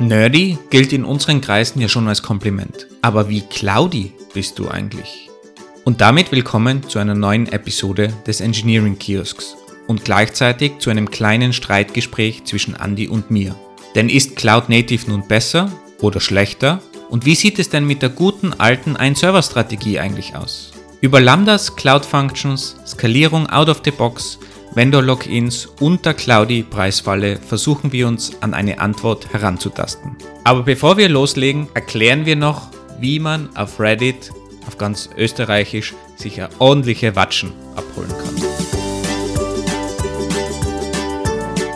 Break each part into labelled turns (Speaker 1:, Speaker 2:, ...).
Speaker 1: Nerdy gilt in unseren Kreisen ja schon als Kompliment. Aber wie cloudy bist du eigentlich? Und damit willkommen zu einer neuen Episode des Engineering Kiosks und gleichzeitig zu einem kleinen Streitgespräch zwischen Andy und mir. Denn ist Cloud Native nun besser oder schlechter? Und wie sieht es denn mit der guten alten Ein-Server-Strategie eigentlich aus? Über Lambdas, Cloud Functions, Skalierung out of the box Vendor-Logins und der Cloudy-Preisfalle versuchen wir uns an eine Antwort heranzutasten. Aber bevor wir loslegen, erklären wir noch, wie man auf Reddit, auf ganz österreichisch, sich eine ordentliche Watschen abholen kann.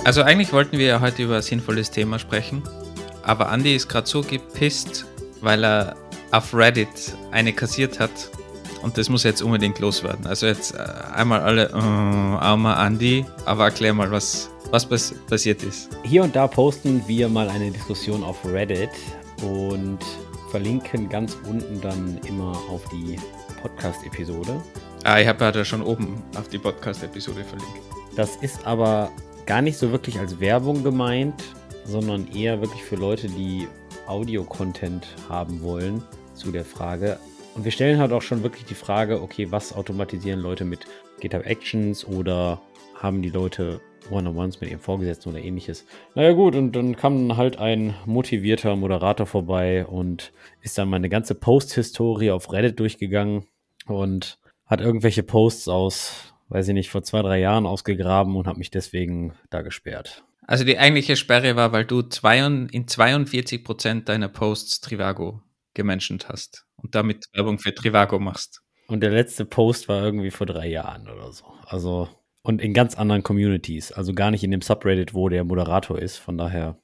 Speaker 1: Also eigentlich wollten wir ja heute über ein sinnvolles Thema sprechen, aber Andy ist gerade so gepisst, weil er auf Reddit eine kassiert hat, und das muss jetzt unbedingt loswerden. Also jetzt äh, einmal alle, äh, armer Andi, aber erklär mal, was, was pass passiert ist.
Speaker 2: Hier und da posten wir mal eine Diskussion auf Reddit und verlinken ganz unten dann immer auf die Podcast-Episode.
Speaker 1: Ah, ich habe ja da schon oben auf die Podcast-Episode verlinkt.
Speaker 2: Das ist aber gar nicht so wirklich als Werbung gemeint, sondern eher wirklich für Leute, die Audio-Content haben wollen zu der Frage, und wir stellen halt auch schon wirklich die Frage, okay, was automatisieren Leute mit GitHub Actions oder haben die Leute One-on-Ones mit ihrem Vorgesetzten oder ähnliches. Naja gut, und dann kam halt ein motivierter Moderator vorbei und ist dann meine ganze Post-Historie auf Reddit durchgegangen und hat irgendwelche Posts aus, weiß ich nicht, vor zwei, drei Jahren ausgegraben und hat mich deswegen da gesperrt.
Speaker 1: Also die eigentliche Sperre war, weil du zwei, in 42 Prozent deiner Posts Trivago gemenschent hast und damit Werbung für Trivago machst.
Speaker 2: Und der letzte Post war irgendwie vor drei Jahren oder so. Also, und in ganz anderen Communities. Also gar nicht in dem Subreddit, wo der Moderator ist. Von daher,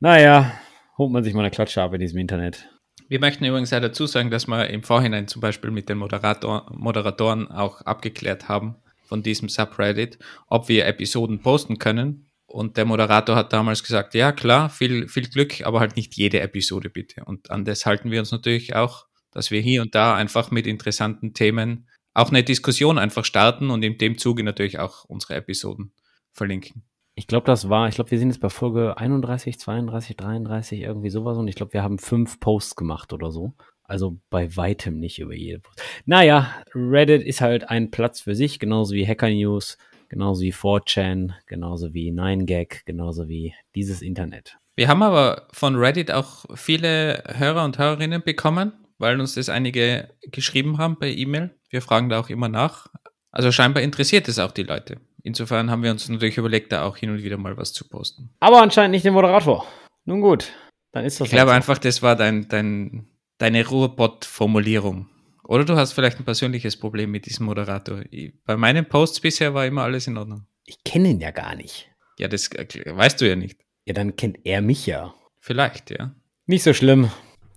Speaker 2: naja, holt man sich mal eine Klatsche ab in diesem Internet.
Speaker 1: Wir möchten übrigens auch dazu sagen, dass wir im Vorhinein zum Beispiel mit den Moderator Moderatoren auch abgeklärt haben von diesem Subreddit, ob wir Episoden posten können und der Moderator hat damals gesagt, ja klar, viel, viel Glück, aber halt nicht jede Episode bitte. Und an das halten wir uns natürlich auch, dass wir hier und da einfach mit interessanten Themen auch eine Diskussion einfach starten und in dem Zuge natürlich auch unsere Episoden verlinken.
Speaker 2: Ich glaube, das war, ich glaube, wir sind jetzt bei Folge 31, 32, 33, irgendwie sowas und ich glaube, wir haben fünf Posts gemacht oder so. Also bei weitem nicht über jede Post. Naja, Reddit ist halt ein Platz für sich, genauso wie Hacker News, genauso wie 4chan, genauso wie 9gag, genauso wie dieses Internet.
Speaker 1: Wir haben aber von Reddit auch viele Hörer und Hörerinnen bekommen, weil uns das einige geschrieben haben per E-Mail. Wir fragen da auch immer nach. Also scheinbar interessiert es auch die Leute. Insofern haben wir uns natürlich überlegt, da auch hin und wieder mal was zu posten.
Speaker 2: Aber anscheinend nicht den Moderator. Nun gut, dann ist das.
Speaker 1: Ich glaube halt so. einfach, das war dein, dein, deine Ruhrbot-Formulierung. Oder du hast vielleicht ein persönliches Problem mit diesem Moderator. Bei meinen Posts bisher war immer alles in Ordnung.
Speaker 2: Ich kenne ihn ja gar nicht.
Speaker 1: Ja, das weißt du ja nicht.
Speaker 2: Ja, dann kennt er mich ja.
Speaker 1: Vielleicht, ja.
Speaker 2: Nicht so schlimm.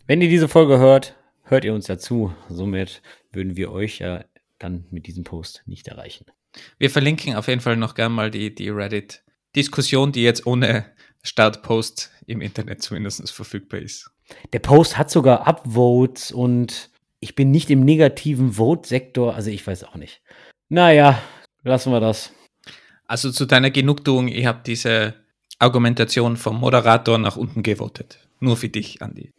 Speaker 2: Wenn ihr diese Folge hört, hört ihr uns ja zu. Somit würden wir euch ja dann mit diesem Post nicht erreichen.
Speaker 1: Wir verlinken auf jeden Fall noch gern mal die, die Reddit-Diskussion, die jetzt ohne Startpost im Internet zumindest verfügbar ist.
Speaker 2: Der Post hat sogar Upvotes und ich bin nicht im negativen Vote-Sektor, also ich weiß auch nicht. Naja, lassen wir das.
Speaker 1: Also zu deiner Genugtuung, ich habe diese Argumentation vom Moderator nach unten gewotet. Nur für dich, Andi.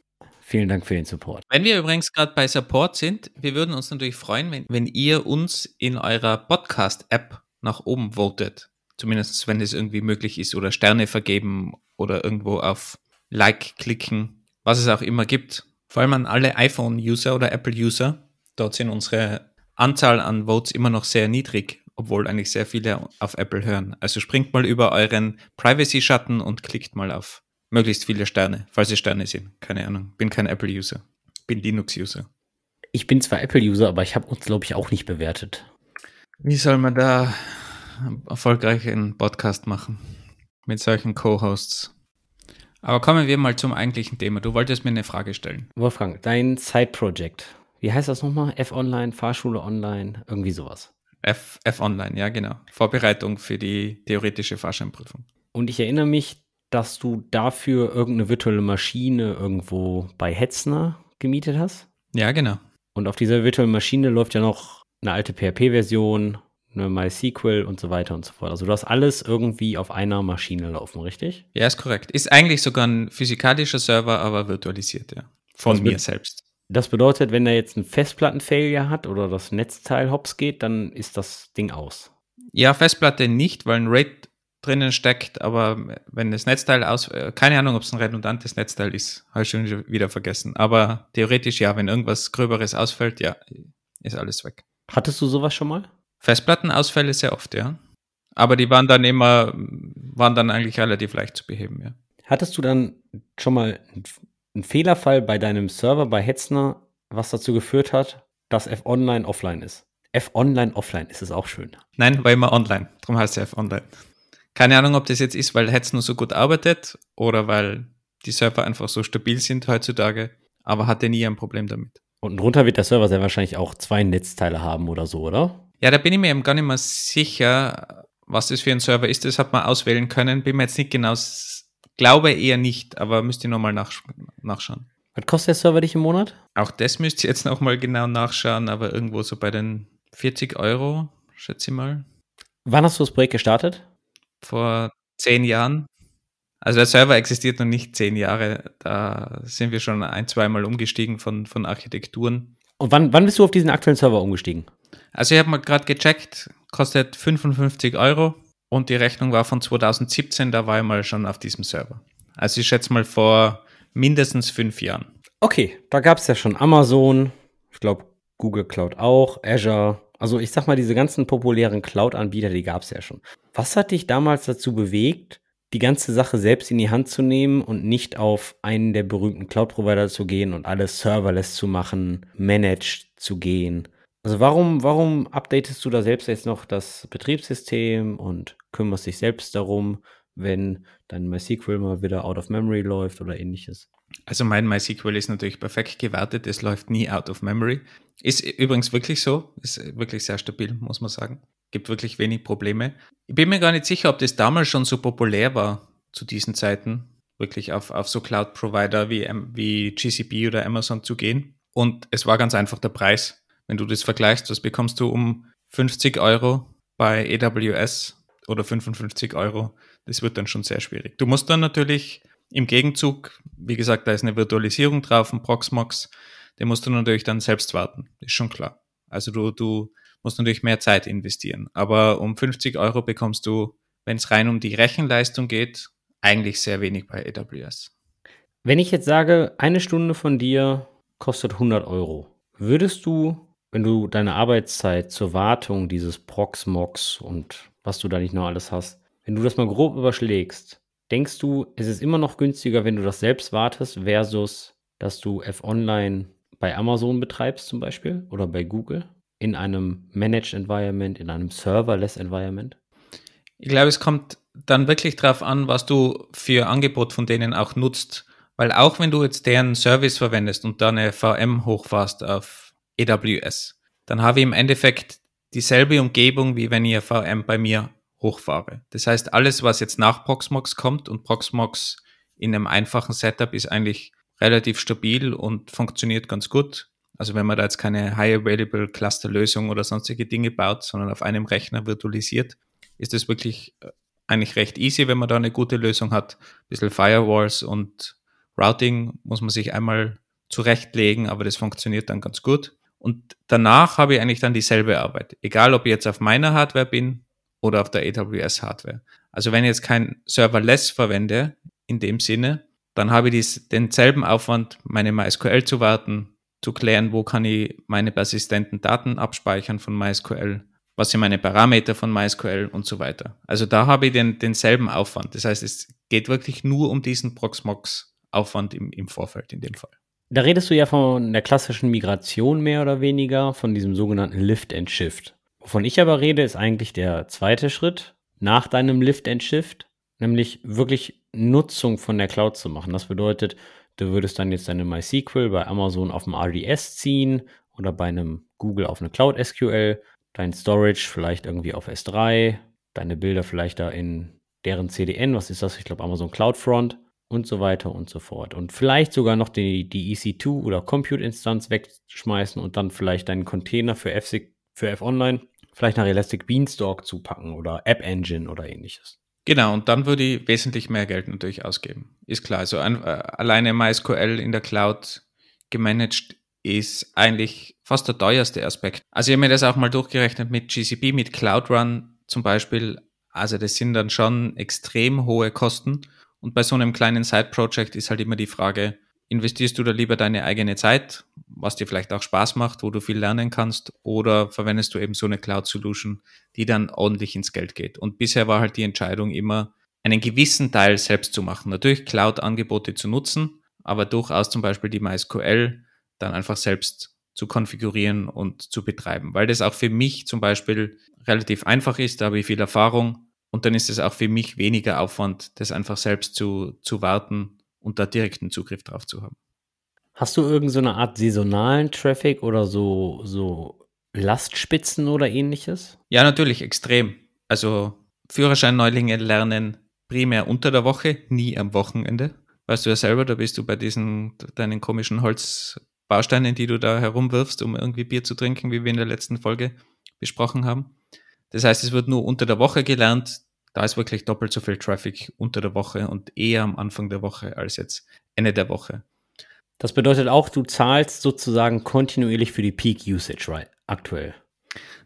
Speaker 2: Vielen Dank für den Support.
Speaker 1: Wenn wir übrigens gerade bei Support sind, wir würden uns natürlich freuen, wenn, wenn ihr uns in eurer Podcast-App nach oben votet. Zumindest wenn es irgendwie möglich ist oder Sterne vergeben oder irgendwo auf Like klicken, was es auch immer gibt vor allem an alle iPhone-User oder Apple-User. Dort sind unsere Anzahl an Votes immer noch sehr niedrig, obwohl eigentlich sehr viele auf Apple hören. Also springt mal über euren Privacy-Schatten und klickt mal auf möglichst viele Sterne, falls es Sterne sind. Keine Ahnung. Bin kein Apple-User. Bin Linux-User.
Speaker 2: Ich bin zwar Apple-User, aber ich habe uns, glaube ich, auch nicht bewertet.
Speaker 1: Wie soll man da erfolgreich einen Podcast machen? Mit solchen Co-Hosts. Aber kommen wir mal zum eigentlichen Thema. Du wolltest mir eine Frage stellen.
Speaker 2: Wolfgang, dein Side-Project. Wie heißt das nochmal? F-Online, Fahrschule Online, irgendwie sowas.
Speaker 1: F-Online, ja genau. Vorbereitung für die theoretische Fahrscheinprüfung.
Speaker 2: Und ich erinnere mich, dass du dafür irgendeine virtuelle Maschine irgendwo bei Hetzner gemietet hast.
Speaker 1: Ja, genau.
Speaker 2: Und auf dieser virtuellen Maschine läuft ja noch eine alte PHP-Version, eine MySQL und so weiter und so fort. Also du hast alles irgendwie auf einer Maschine laufen, richtig?
Speaker 1: Ja, ist korrekt. Ist eigentlich sogar ein physikalischer Server, aber virtualisiert, ja. Von
Speaker 2: Das
Speaker 1: mir selbst.
Speaker 2: Das bedeutet, wenn er jetzt einen Festplatten-Failure hat oder das Netzteil hops geht, dann ist das Ding aus.
Speaker 1: Ja, Festplatte nicht, weil ein RAID drinnen steckt, aber wenn das Netzteil aus, äh, keine Ahnung, ob es ein redundantes Netzteil ist, habe ich schon wieder vergessen. Aber theoretisch ja, wenn irgendwas Gröberes ausfällt, ja, ist alles weg.
Speaker 2: Hattest du sowas schon mal?
Speaker 1: Festplattenausfälle sehr oft, ja. Aber die waren dann immer, waren dann eigentlich relativ leicht zu beheben, ja.
Speaker 2: Hattest du dann schon mal einen Fehlerfall bei deinem Server bei Hetzner, was dazu geführt hat, dass F-Online offline ist? F-Online offline ist es auch schön.
Speaker 1: Nein, war immer online. Darum heißt es F online. Keine Ahnung, ob das jetzt ist, weil Hetz nur so gut arbeitet oder weil die Server einfach so stabil sind heutzutage, aber hatte nie ein Problem damit.
Speaker 2: Und drunter wird der Server sehr wahrscheinlich auch zwei Netzteile haben oder so, oder?
Speaker 1: Ja, da bin ich mir eben gar nicht mehr sicher, was das für ein Server ist. Das hat man auswählen können. Bin mir jetzt nicht genau, glaube eher nicht, aber müsste ich nochmal nachsch nachschauen.
Speaker 2: Was kostet der Server dich im Monat?
Speaker 1: Auch das müsst ihr jetzt nochmal genau nachschauen, aber irgendwo so bei den 40 Euro, schätze ich mal.
Speaker 2: Wann hast du das Projekt gestartet?
Speaker 1: Vor zehn Jahren. Also der Server existiert noch nicht zehn Jahre. Da sind wir schon ein, zweimal umgestiegen von, von Architekturen.
Speaker 2: Und wann, wann bist du auf diesen aktuellen Server umgestiegen?
Speaker 1: Also ich habe mal gerade gecheckt, kostet 55 Euro und die Rechnung war von 2017, da war ich mal schon auf diesem Server. Also ich schätze mal vor mindestens fünf Jahren.
Speaker 2: Okay, da gab es ja schon Amazon, ich glaube Google Cloud auch, Azure. Also ich sag mal, diese ganzen populären Cloud-Anbieter, die gab es ja schon. Was hat dich damals dazu bewegt, die ganze Sache selbst in die Hand zu nehmen und nicht auf einen der berühmten Cloud-Provider zu gehen und alles serverless zu machen, managed zu gehen? Also warum, warum updatest du da selbst jetzt noch das Betriebssystem und kümmerst dich selbst darum, wenn dein MySQL mal wieder out of memory läuft oder ähnliches?
Speaker 1: Also mein MySQL ist natürlich perfekt gewartet, es läuft nie out of memory. Ist übrigens wirklich so, ist wirklich sehr stabil, muss man sagen. Gibt wirklich wenig Probleme. Ich bin mir gar nicht sicher, ob das damals schon so populär war zu diesen Zeiten, wirklich auf, auf so Cloud-Provider wie, wie GCP oder Amazon zu gehen. Und es war ganz einfach der Preis. Wenn du das vergleichst, was bekommst du um 50 Euro bei AWS oder 55 Euro? Das wird dann schon sehr schwierig. Du musst dann natürlich im Gegenzug, wie gesagt, da ist eine Virtualisierung drauf, ein Proxmox, den musst du natürlich dann selbst warten, ist schon klar. Also du, du musst natürlich mehr Zeit investieren. Aber um 50 Euro bekommst du, wenn es rein um die Rechenleistung geht, eigentlich sehr wenig bei AWS.
Speaker 2: Wenn ich jetzt sage, eine Stunde von dir kostet 100 Euro, würdest du, wenn du deine Arbeitszeit zur Wartung dieses Proxmox und was du da nicht noch alles hast, wenn du das mal grob überschlägst, denkst du, es ist immer noch günstiger, wenn du das selbst wartest, versus, dass du F-Online bei Amazon betreibst zum Beispiel oder bei Google in einem Managed Environment, in einem Serverless Environment?
Speaker 1: Ich glaube, es kommt dann wirklich drauf an, was du für Angebot von denen auch nutzt. Weil auch wenn du jetzt deren Service verwendest und da eine VM hochfährst auf AWS, dann habe ich im Endeffekt dieselbe Umgebung, wie wenn ich eine VM bei mir hochfahre. Das heißt, alles, was jetzt nach Proxmox kommt und Proxmox in einem einfachen Setup ist eigentlich relativ stabil und funktioniert ganz gut. Also wenn man da jetzt keine High Available Cluster Lösung oder sonstige Dinge baut, sondern auf einem Rechner virtualisiert, ist es wirklich äh, eigentlich recht easy, wenn man da eine gute Lösung hat. Ein bisschen Firewalls und Routing muss man sich einmal zurechtlegen, aber das funktioniert dann ganz gut. Und danach habe ich eigentlich dann dieselbe Arbeit. Egal, ob ich jetzt auf meiner Hardware bin oder auf der AWS Hardware. Also wenn ich jetzt kein Serverless verwende, in dem Sinne, dann habe ich dies, denselben Aufwand, meine MySQL zu warten, zu klären, wo kann ich meine persistenten Daten abspeichern von MySQL, was sind meine Parameter von MySQL und so weiter. Also da habe ich den, denselben Aufwand. Das heißt, es geht wirklich nur um diesen Proxmox-Aufwand im, im Vorfeld in dem Fall.
Speaker 2: Da redest du ja von der klassischen Migration mehr oder weniger, von diesem sogenannten Lift and Shift. Wovon ich aber rede, ist eigentlich der zweite Schritt nach deinem Lift and Shift, nämlich wirklich Nutzung von der Cloud zu machen. Das bedeutet, du würdest dann jetzt deine MySQL bei Amazon auf dem RDS ziehen oder bei einem Google auf eine Cloud SQL, dein Storage vielleicht irgendwie auf S3, deine Bilder vielleicht da in deren CDN, was ist das? Ich glaube Amazon CloudFront und so weiter und so fort. Und vielleicht sogar noch die, die EC2 oder Compute-Instanz wegschmeißen und dann vielleicht deinen Container für, F für F-Online vielleicht nach Elastic Beanstalk zu packen oder App Engine oder ähnliches.
Speaker 1: Genau, und dann würde ich wesentlich mehr Geld natürlich ausgeben. Ist klar. Also ein, äh, alleine MySQL in der Cloud gemanagt ist eigentlich fast der teuerste Aspekt. Also ich habe mir das auch mal durchgerechnet mit GCP, mit Cloud Run zum Beispiel. Also das sind dann schon extrem hohe Kosten. Und bei so einem kleinen Side-Project ist halt immer die Frage, investierst du da lieber deine eigene Zeit, was dir vielleicht auch Spaß macht, wo du viel lernen kannst, oder verwendest du eben so eine Cloud-Solution, die dann ordentlich ins Geld geht? Und bisher war halt die Entscheidung immer, einen gewissen Teil selbst zu machen. Natürlich Cloud-Angebote zu nutzen, aber durchaus zum Beispiel die MySQL dann einfach selbst zu konfigurieren und zu betreiben, weil das auch für mich zum Beispiel relativ einfach ist, da habe ich viel Erfahrung und dann ist es auch für mich weniger Aufwand, das einfach selbst zu, zu warten und da direkten Zugriff drauf zu haben.
Speaker 2: Hast du irgendeine so Art saisonalen Traffic oder so, so Lastspitzen oder ähnliches?
Speaker 1: Ja, natürlich, extrem. Also Führerschein-Neulinge lernen primär unter der Woche, nie am Wochenende. Weißt du ja selber, da bist du bei diesen deinen komischen Holzbausteinen, die du da herumwirfst, um irgendwie Bier zu trinken, wie wir in der letzten Folge besprochen haben. Das heißt, es wird nur unter der Woche gelernt. Da ist wirklich doppelt so viel Traffic unter der Woche und eher am Anfang der Woche als jetzt Ende der Woche.
Speaker 2: Das bedeutet auch, du zahlst sozusagen kontinuierlich für die Peak Usage, right? Aktuell.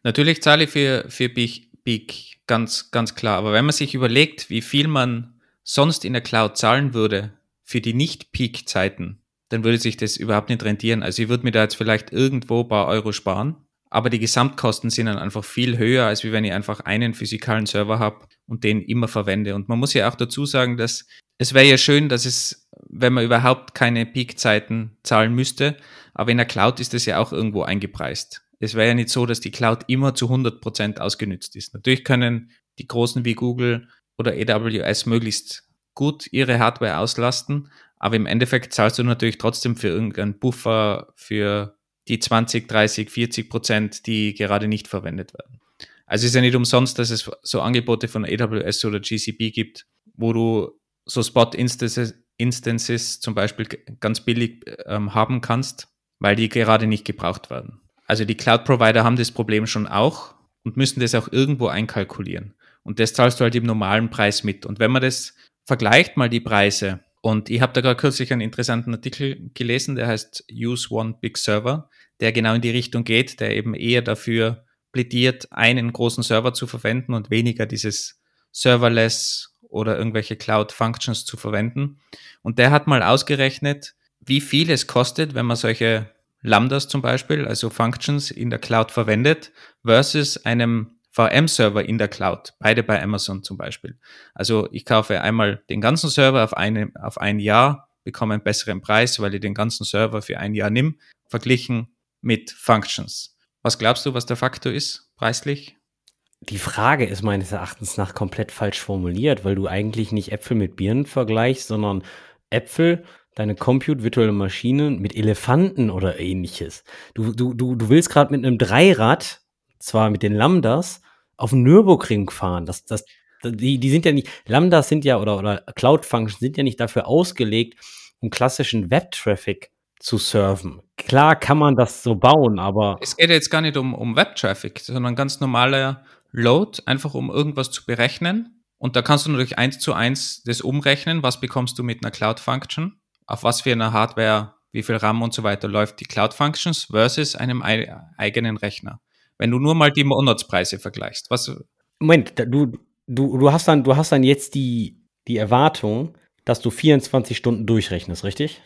Speaker 1: Natürlich zahle ich für, für Peak, Peak, ganz, ganz klar. Aber wenn man sich überlegt, wie viel man sonst in der Cloud zahlen würde für die Nicht-Peak-Zeiten, dann würde sich das überhaupt nicht rentieren. Also ich würde mir da jetzt vielleicht irgendwo ein paar Euro sparen, aber die Gesamtkosten sind dann einfach viel höher, als wenn ich einfach einen physikalen Server habe und den immer verwende. Und man muss ja auch dazu sagen, dass es wäre ja schön, dass es, wenn man überhaupt keine Peak-Zeiten zahlen müsste, aber in der Cloud ist das ja auch irgendwo eingepreist. Es wäre ja nicht so, dass die Cloud immer zu 100 Prozent ausgenützt ist. Natürlich können die Großen wie Google oder AWS möglichst gut ihre Hardware auslasten, aber im Endeffekt zahlst du natürlich trotzdem für irgendeinen Buffer für die 20, 30, 40 Prozent, die gerade nicht verwendet werden. Also ist ja nicht umsonst, dass es so Angebote von AWS oder GCP gibt, wo du so Spot-Instances Instances zum Beispiel ganz billig ähm, haben kannst, weil die gerade nicht gebraucht werden. Also die Cloud-Provider haben das Problem schon auch und müssen das auch irgendwo einkalkulieren. Und das zahlst du halt im normalen Preis mit. Und wenn man das vergleicht, mal die Preise, und ich habe da gerade kürzlich einen interessanten Artikel gelesen, der heißt Use One Big Server, der genau in die Richtung geht, der eben eher dafür plädiert, einen großen Server zu verwenden und weniger dieses Serverless oder irgendwelche Cloud Functions zu verwenden. Und der hat mal ausgerechnet, wie viel es kostet, wenn man solche Lambdas zum Beispiel, also Functions in der Cloud verwendet, versus einem VM-Server in der Cloud, beide bei Amazon zum Beispiel. Also ich kaufe einmal den ganzen Server auf, eine, auf ein Jahr, bekomme einen besseren Preis, weil ich den ganzen Server für ein Jahr nimm, verglichen mit Functions. Was glaubst du, was der Faktor ist, preislich?
Speaker 2: Die Frage ist meines Erachtens nach komplett falsch formuliert, weil du eigentlich nicht Äpfel mit Birnen vergleichst, sondern Äpfel, deine Compute, virtuelle Maschinen mit Elefanten oder ähnliches. Du, du, du, du willst gerade mit einem Dreirad, zwar mit den Lambdas, auf dem Nürburgring fahren. Das, das, die, die sind ja nicht, Lambdas sind ja oder, oder Cloud Functions sind ja nicht dafür ausgelegt, um klassischen Web-Traffic zu serven. Klar kann man das so bauen, aber.
Speaker 1: Es geht jetzt gar nicht um, um Web-Traffic, sondern ganz normaler Load, einfach um irgendwas zu berechnen. Und da kannst du natürlich eins zu eins das umrechnen, was bekommst du mit einer Cloud-Function, auf was für eine Hardware, wie viel RAM und so weiter läuft die Cloud-Functions versus einem eigenen Rechner. Wenn du nur mal die Monatspreise vergleichst, was.
Speaker 2: Moment, du, du, du hast dann, du hast dann jetzt die, die Erwartung, dass du 24 Stunden durchrechnest, richtig?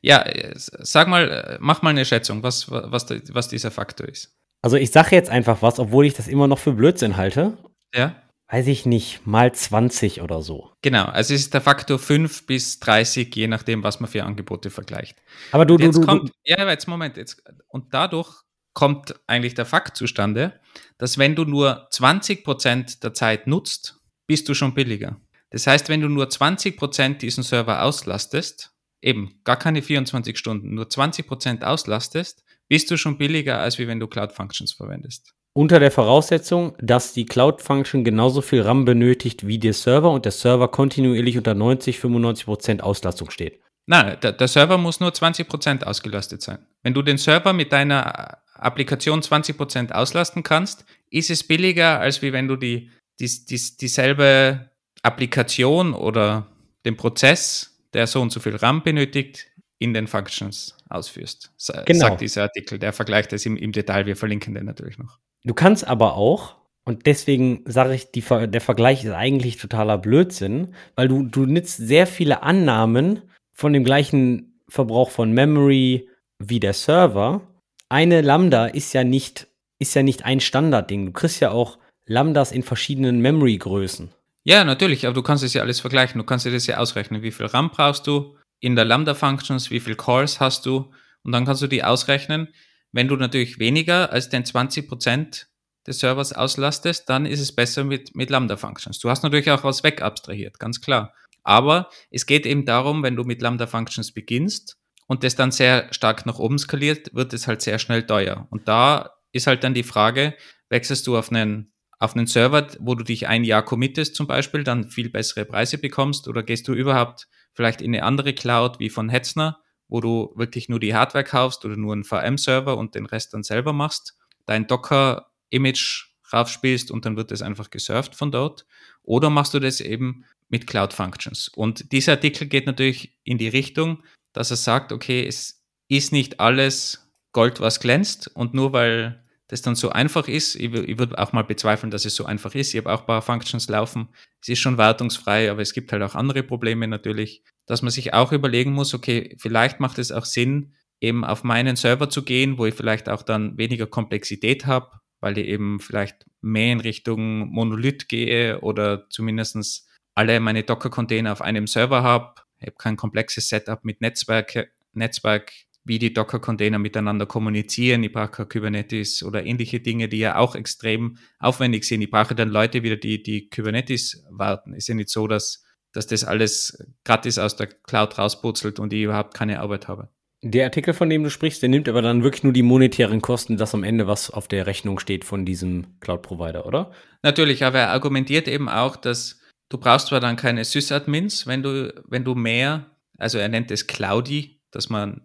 Speaker 1: Ja, sag mal, mach mal eine Schätzung, was, was, was dieser Faktor ist.
Speaker 2: Also ich sage jetzt einfach was, obwohl ich das immer noch für Blödsinn halte.
Speaker 1: Ja.
Speaker 2: Weiß ich nicht, mal 20 oder so.
Speaker 1: Genau, also es ist der Faktor 5 bis 30, je nachdem, was man für Angebote vergleicht.
Speaker 2: Aber du, du, du,
Speaker 1: kommt, Ja, jetzt Moment, jetzt, und dadurch kommt eigentlich der Fakt zustande, dass wenn du nur 20% der Zeit nutzt, bist du schon billiger. Das heißt, wenn du nur 20% diesen Server auslastest, eben gar keine 24 Stunden, nur 20% auslastest, bist du schon billiger, als wie wenn du Cloud Functions verwendest.
Speaker 2: Unter der Voraussetzung, dass die Cloud Function genauso viel RAM benötigt wie der Server und der Server kontinuierlich unter 90, 95% Auslastung steht.
Speaker 1: Nein, der, der Server muss nur 20% ausgelastet sein. Wenn du den Server mit deiner Applikation 20% auslasten kannst, ist es billiger, als wie wenn du die, die, die, dieselbe Applikation oder den Prozess, der so und so viel RAM benötigt, in den Functions ausführst. Genau. Sagt dieser Artikel. Der vergleicht das im, im Detail. Wir verlinken den natürlich noch.
Speaker 2: Du kannst aber auch, und deswegen sage ich, die, der Vergleich ist eigentlich totaler Blödsinn, weil du, du nutzt sehr viele Annahmen von dem gleichen Verbrauch von Memory wie der Server. Eine Lambda ist ja nicht, ist ja nicht ein Standardding. Du kriegst ja auch Lambdas in verschiedenen Memory-Größen.
Speaker 1: Ja, natürlich, aber du kannst es ja alles vergleichen. Du kannst dir das ja ausrechnen. Wie viel RAM brauchst du in der Lambda-Functions, wie viel Calls hast du und dann kannst du die ausrechnen. Wenn du natürlich weniger als den 20% des Servers auslastest, dann ist es besser mit, mit Lambda-Functions. Du hast natürlich auch was wegabstrahiert, ganz klar. Aber es geht eben darum, wenn du mit Lambda-Functions beginnst und das dann sehr stark nach oben skaliert, wird es halt sehr schnell teuer. Und da ist halt dann die Frage, wechselst du auf einen auf einen Server, wo du dich ein Jahr committest zum Beispiel, dann viel bessere Preise bekommst oder gehst du überhaupt vielleicht in eine andere Cloud wie von Hetzner, wo du wirklich nur die Hardware kaufst oder nur einen VM-Server und den Rest dann selber machst, dein Docker-Image raufspielst und dann wird es einfach gesurft von dort. Oder machst du das eben mit Cloud Functions. Und dieser Artikel geht natürlich in die Richtung, dass er sagt, okay, es ist nicht alles Gold, was glänzt und nur weil das dann so einfach ist. Ich, ich würde auch mal bezweifeln, dass es so einfach ist. Ich habe auch ein paar Functions laufen. Es ist schon wartungsfrei, aber es gibt halt auch andere Probleme natürlich, dass man sich auch überlegen muss, okay, vielleicht macht es auch Sinn, eben auf meinen Server zu gehen, wo ich vielleicht auch dann weniger Komplexität habe, weil ich eben vielleicht mehr in Richtung Monolith gehe oder zumindestens alle meine Docker-Container auf einem Server habe. Ich habe kein komplexes Setup mit Netzwerk, Netzwerk wie die Docker-Container miteinander kommunizieren. Ich brauche Kubernetes oder ähnliche Dinge, die ja auch extrem aufwendig sind. Ich brauche dann Leute wieder, die, die Kubernetes warten. Ist ja nicht so, dass, dass das alles gratis aus der Cloud rausputzelt und ich überhaupt keine Arbeit habe.
Speaker 2: Der Artikel, von dem du sprichst, der nimmt aber dann wirklich nur die monetären Kosten, das am Ende, was auf der Rechnung steht von diesem Cloud-Provider, oder?
Speaker 1: Natürlich, aber er argumentiert eben auch, dass du brauchst zwar dann keine Sysadmins, wenn du, wenn du mehr, also er nennt es Cloudy, dass man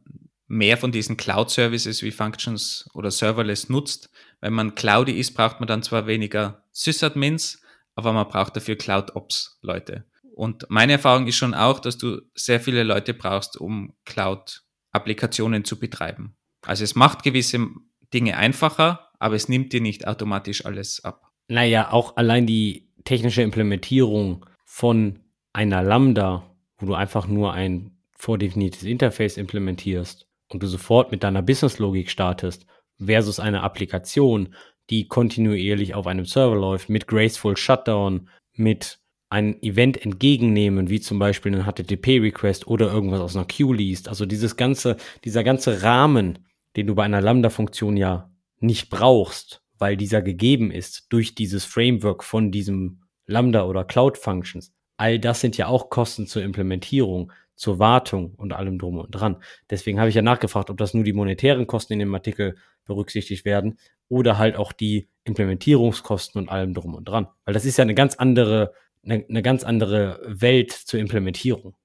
Speaker 1: mehr von diesen Cloud-Services wie Functions oder Serverless nutzt. Wenn man Cloudy ist, braucht man dann zwar weniger Sysadmins, aber man braucht dafür Cloud-Ops-Leute. Und meine Erfahrung ist schon auch, dass du sehr viele Leute brauchst, um Cloud-Applikationen zu betreiben. Also es macht gewisse Dinge einfacher, aber es nimmt dir nicht automatisch alles ab.
Speaker 2: Naja, auch allein die technische Implementierung von einer Lambda, wo du einfach nur ein vordefiniertes Interface implementierst, und du sofort mit deiner Businesslogik startest, versus eine Applikation, die kontinuierlich auf einem Server läuft, mit Graceful Shutdown, mit einem Event entgegennehmen, wie zum Beispiel ein HTTP-Request oder irgendwas aus einer Queue liest. Also dieses ganze, dieser ganze Rahmen, den du bei einer Lambda-Funktion ja nicht brauchst, weil dieser gegeben ist durch dieses Framework von diesem Lambda oder Cloud Functions. All das sind ja auch Kosten zur Implementierung zur Wartung und allem drum und dran. Deswegen habe ich ja nachgefragt, ob das nur die monetären Kosten in dem Artikel berücksichtigt werden oder halt auch die Implementierungskosten und allem drum und dran. Weil das ist ja eine ganz andere, eine, eine ganz andere Welt zur Implementierung.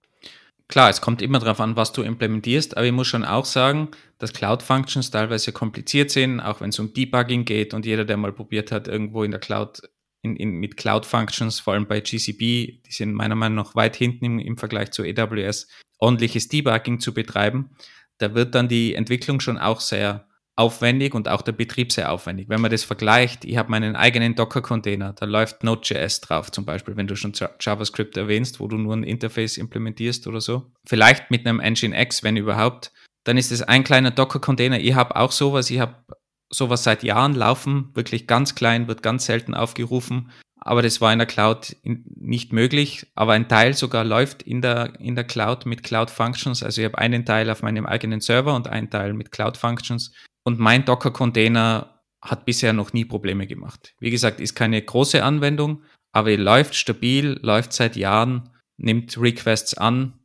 Speaker 1: Klar, es kommt immer darauf an, was du implementierst, aber ich muss schon auch sagen, dass Cloud Functions teilweise kompliziert sind, auch wenn es um Debugging geht und jeder, der mal probiert hat, irgendwo in der Cloud in, in, mit Cloud Functions, vor allem bei GCP, die sind meiner Meinung nach weit hinten im, im Vergleich zu AWS, ordentliches Debugging zu betreiben. Da wird dann die Entwicklung schon auch sehr aufwendig und auch der Betrieb sehr aufwendig. Wenn man das vergleicht, ich habe meinen eigenen Docker-Container, da läuft Node.js drauf zum Beispiel, wenn du schon JavaScript erwähnst, wo du nur ein Interface implementierst oder so. Vielleicht mit einem Nginx, wenn überhaupt. Dann ist es ein kleiner Docker-Container. Ich habe auch sowas, ich habe sowas seit Jahren laufen, wirklich ganz klein, wird ganz selten aufgerufen. Aber das war in der Cloud nicht möglich. Aber ein Teil sogar läuft in der, in der Cloud mit Cloud Functions. Also ich habe einen Teil auf meinem eigenen Server und einen Teil mit Cloud Functions. Und mein Docker-Container hat bisher noch nie Probleme gemacht. Wie gesagt, ist keine große Anwendung, aber er läuft stabil, läuft seit Jahren, nimmt Requests an,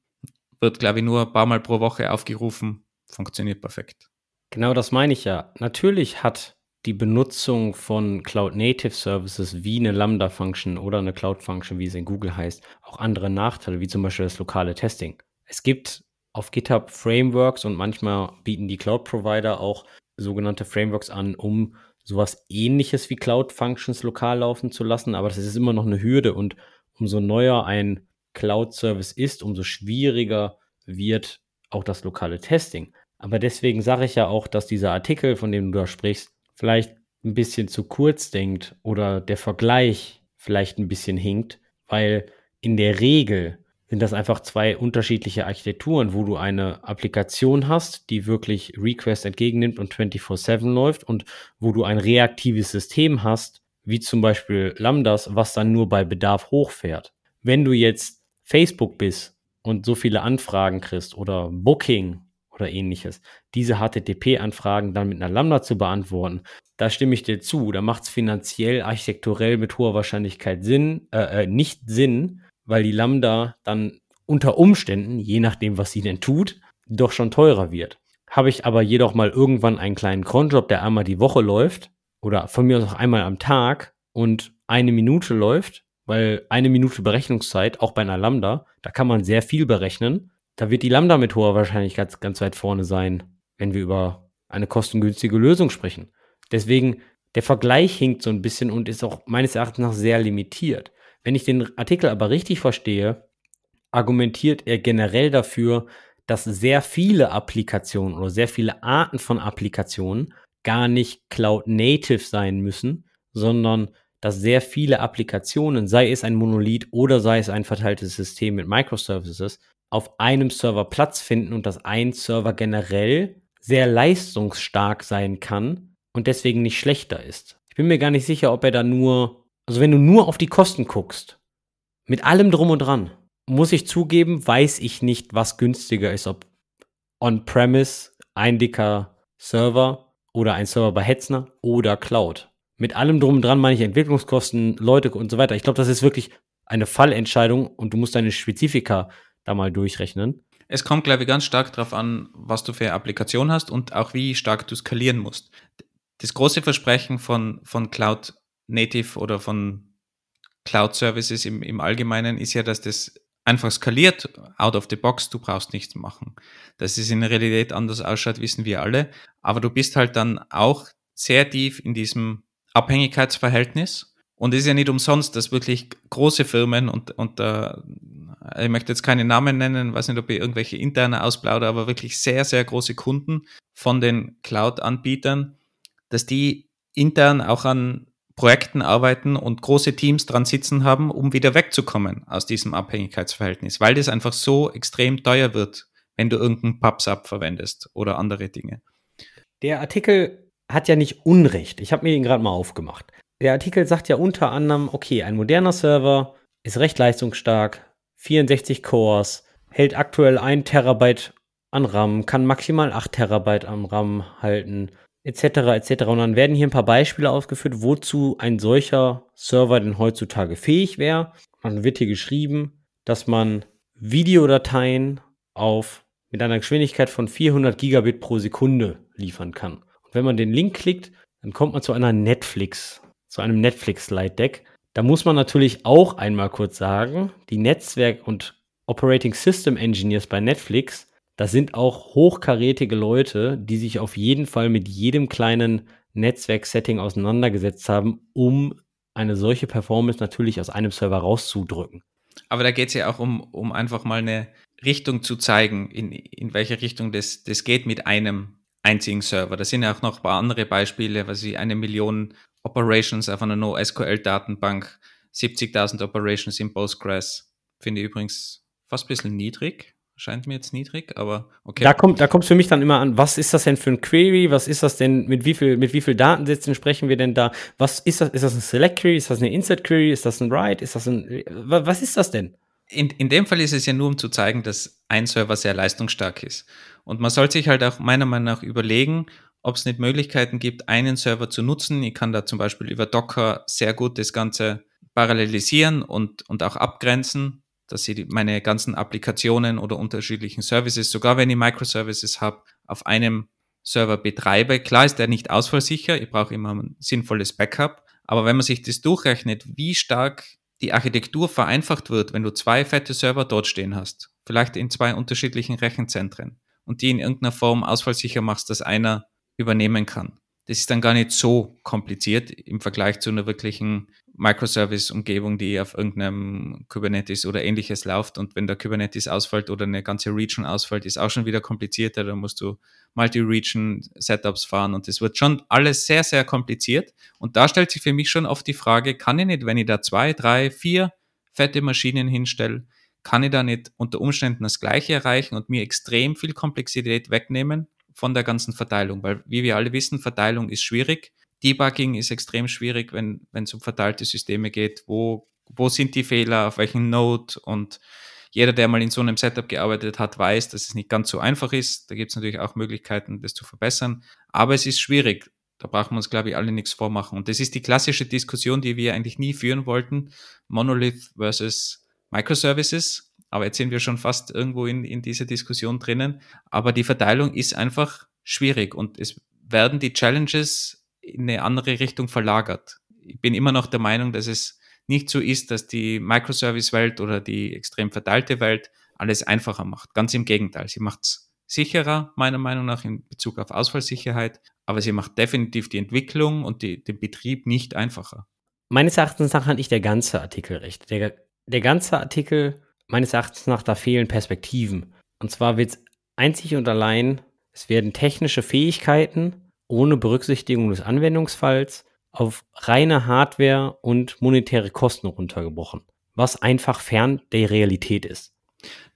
Speaker 1: wird, glaube ich, nur ein paar Mal pro Woche aufgerufen, funktioniert perfekt.
Speaker 2: Genau das meine ich ja. Natürlich hat die Benutzung von Cloud Native Services wie eine Lambda Function oder eine Cloud Function, wie es in Google heißt, auch andere Nachteile, wie zum Beispiel das lokale Testing. Es gibt auf GitHub Frameworks und manchmal bieten die Cloud Provider auch sogenannte Frameworks an, um sowas ähnliches wie Cloud Functions lokal laufen zu lassen, aber das ist immer noch eine Hürde und umso neuer ein Cloud Service ist, umso schwieriger wird auch das lokale Testing. Aber deswegen sage ich ja auch, dass dieser Artikel, von dem du da sprichst, vielleicht ein bisschen zu kurz denkt oder der Vergleich vielleicht ein bisschen hinkt, weil in der Regel sind das einfach zwei unterschiedliche Architekturen, wo du eine Applikation hast, die wirklich Request entgegennimmt und 24/7 läuft und wo du ein reaktives System hast, wie zum Beispiel Lambdas, was dann nur bei Bedarf hochfährt. Wenn du jetzt Facebook bist und so viele Anfragen kriegst oder Booking oder ähnliches, diese HTTP-Anfragen dann mit einer Lambda zu beantworten, da stimme ich dir zu. Da macht es finanziell, architekturell mit hoher Wahrscheinlichkeit Sinn, äh, äh, nicht Sinn, weil die Lambda dann unter Umständen, je nachdem, was sie denn tut, doch schon teurer wird. Habe ich aber jedoch mal irgendwann einen kleinen Cronjob, der einmal die Woche läuft oder von mir aus auch einmal am Tag und eine Minute läuft, weil eine Minute Berechnungszeit, auch bei einer Lambda, da kann man sehr viel berechnen. Da wird die Lambda mit hoher Wahrscheinlichkeit ganz, ganz weit vorne sein, wenn wir über eine kostengünstige Lösung sprechen. Deswegen, der Vergleich hinkt so ein bisschen und ist auch meines Erachtens nach sehr limitiert. Wenn ich den Artikel aber richtig verstehe, argumentiert er generell dafür, dass sehr viele Applikationen oder sehr viele Arten von Applikationen gar nicht Cloud Native sein müssen, sondern dass sehr viele Applikationen, sei es ein Monolith oder sei es ein verteiltes System mit Microservices, auf einem Server Platz finden und dass ein Server generell sehr leistungsstark sein kann und deswegen nicht schlechter ist. Ich bin mir gar nicht sicher, ob er da nur also wenn du nur auf die Kosten guckst, mit allem drum und dran, muss ich zugeben, weiß ich nicht, was günstiger ist, ob on-premise, ein dicker Server oder ein Server bei Hetzner oder Cloud. Mit allem drum und dran meine ich Entwicklungskosten, Leute und so weiter. Ich glaube, das ist wirklich eine Fallentscheidung und du musst deine Spezifika da mal durchrechnen.
Speaker 1: Es kommt, glaube ich, ganz stark darauf an, was du für eine Applikation hast und auch wie stark du skalieren musst. Das große Versprechen von, von Cloud Native oder von Cloud Services im, im Allgemeinen ist ja, dass das einfach skaliert, out of the box, du brauchst nichts machen. Dass es in der Realität anders ausschaut, wissen wir alle. Aber du bist halt dann auch sehr tief in diesem Abhängigkeitsverhältnis. Und es ist ja nicht umsonst, dass wirklich große Firmen und, und äh, ich möchte jetzt keine Namen nennen, weiß nicht, ob ich irgendwelche interne ausplaudere, aber wirklich sehr, sehr große Kunden von den Cloud-Anbietern, dass die intern auch an Projekten arbeiten und große Teams dran sitzen haben, um wieder wegzukommen aus diesem Abhängigkeitsverhältnis, weil das einfach so extrem teuer wird, wenn du irgendeinen PubSub verwendest oder andere Dinge.
Speaker 2: Der Artikel hat ja nicht Unrecht. Ich habe mir ihn gerade mal aufgemacht. Der Artikel sagt ja unter anderem, okay, ein moderner Server ist recht leistungsstark, 64 Cores, hält aktuell 1 Terabyte an RAM, kann maximal 8 Terabyte am RAM halten, etc. etc. Und dann werden hier ein paar Beispiele ausgeführt, wozu ein solcher Server denn heutzutage fähig wäre. Dann wird hier geschrieben, dass man Videodateien auf mit einer Geschwindigkeit von 400 Gigabit pro Sekunde liefern kann. Und wenn man den Link klickt, dann kommt man zu einer Netflix, zu einem Netflix Slide Deck. Da muss man natürlich auch einmal kurz sagen, die Netzwerk- und Operating System Engineers bei Netflix das sind auch hochkarätige Leute, die sich auf jeden Fall mit jedem kleinen Netzwerk-Setting auseinandergesetzt haben, um eine solche Performance natürlich aus einem Server rauszudrücken.
Speaker 1: Aber da geht es ja auch um, um einfach mal eine Richtung zu zeigen, in, in welche Richtung das, das geht mit einem einzigen Server. Da sind ja auch noch ein paar andere Beispiele, was sie eine Million Operations auf einer NoSQL-Datenbank, 70.000 Operations in Postgres. Finde ich übrigens fast ein bisschen niedrig scheint mir jetzt niedrig, aber okay.
Speaker 2: Da kommt, da kommt es für mich dann immer an, was ist das denn für ein Query? Was ist das denn, mit wie viel, mit wie viel Datensätzen sprechen wir denn da? Was ist das? Ist das ein Select Query? Ist das eine Insert Query? Ist das ein Write? Ist das ein, was ist das denn?
Speaker 1: In, in dem Fall ist es ja nur, um zu zeigen, dass ein Server sehr leistungsstark ist. Und man sollte sich halt auch meiner Meinung nach überlegen, ob es nicht Möglichkeiten gibt, einen Server zu nutzen. Ich kann da zum Beispiel über Docker sehr gut das Ganze parallelisieren und, und auch abgrenzen dass ich meine ganzen Applikationen oder unterschiedlichen Services, sogar wenn ich Microservices habe, auf einem Server betreibe. Klar ist der nicht ausfallsicher, ich brauche immer ein sinnvolles Backup, aber wenn man sich das durchrechnet, wie stark die Architektur vereinfacht wird, wenn du zwei fette Server dort stehen hast, vielleicht in zwei unterschiedlichen Rechenzentren und die in irgendeiner Form ausfallsicher machst, dass einer übernehmen kann. Das ist dann gar nicht so kompliziert im Vergleich zu einer wirklichen Microservice-Umgebung, die auf irgendeinem Kubernetes oder ähnliches läuft. Und wenn der Kubernetes ausfällt oder eine ganze Region ausfällt, ist auch schon wieder komplizierter. Da musst du Multi-Region-Setups fahren und das wird schon alles sehr, sehr kompliziert. Und da stellt sich für mich schon oft die Frage, kann ich nicht, wenn ich da zwei, drei, vier fette Maschinen hinstelle, kann ich da nicht unter Umständen das Gleiche erreichen und mir extrem viel Komplexität wegnehmen von der ganzen Verteilung? Weil, wie wir alle wissen, Verteilung ist schwierig Debugging ist extrem schwierig, wenn es um verteilte Systeme geht. Wo, wo sind die Fehler, auf welchem Node und jeder, der mal in so einem Setup gearbeitet hat, weiß, dass es nicht ganz so einfach ist. Da gibt es natürlich auch Möglichkeiten, das zu verbessern. Aber es ist schwierig. Da brauchen wir uns, glaube ich, alle nichts vormachen. Und das ist die klassische Diskussion, die wir eigentlich nie führen wollten. Monolith versus Microservices. Aber jetzt sind wir schon fast irgendwo in, in dieser Diskussion drinnen. Aber die Verteilung ist einfach schwierig und es werden die Challenges in eine andere Richtung verlagert. Ich bin immer noch der Meinung, dass es nicht so ist, dass die Microservice-Welt oder die extrem verteilte Welt alles einfacher macht. Ganz im Gegenteil. Sie macht es sicherer, meiner Meinung nach, in Bezug auf Ausfallsicherheit, aber sie macht definitiv die Entwicklung und die, den Betrieb nicht einfacher.
Speaker 2: Meines Erachtens nach hat nicht der ganze Artikel recht. Der, der ganze Artikel, meines Erachtens nach, da fehlen Perspektiven. Und zwar wird es einzig und allein, es werden technische Fähigkeiten ohne Berücksichtigung des Anwendungsfalls auf reine Hardware und monetäre Kosten runtergebrochen, was einfach fern der Realität ist.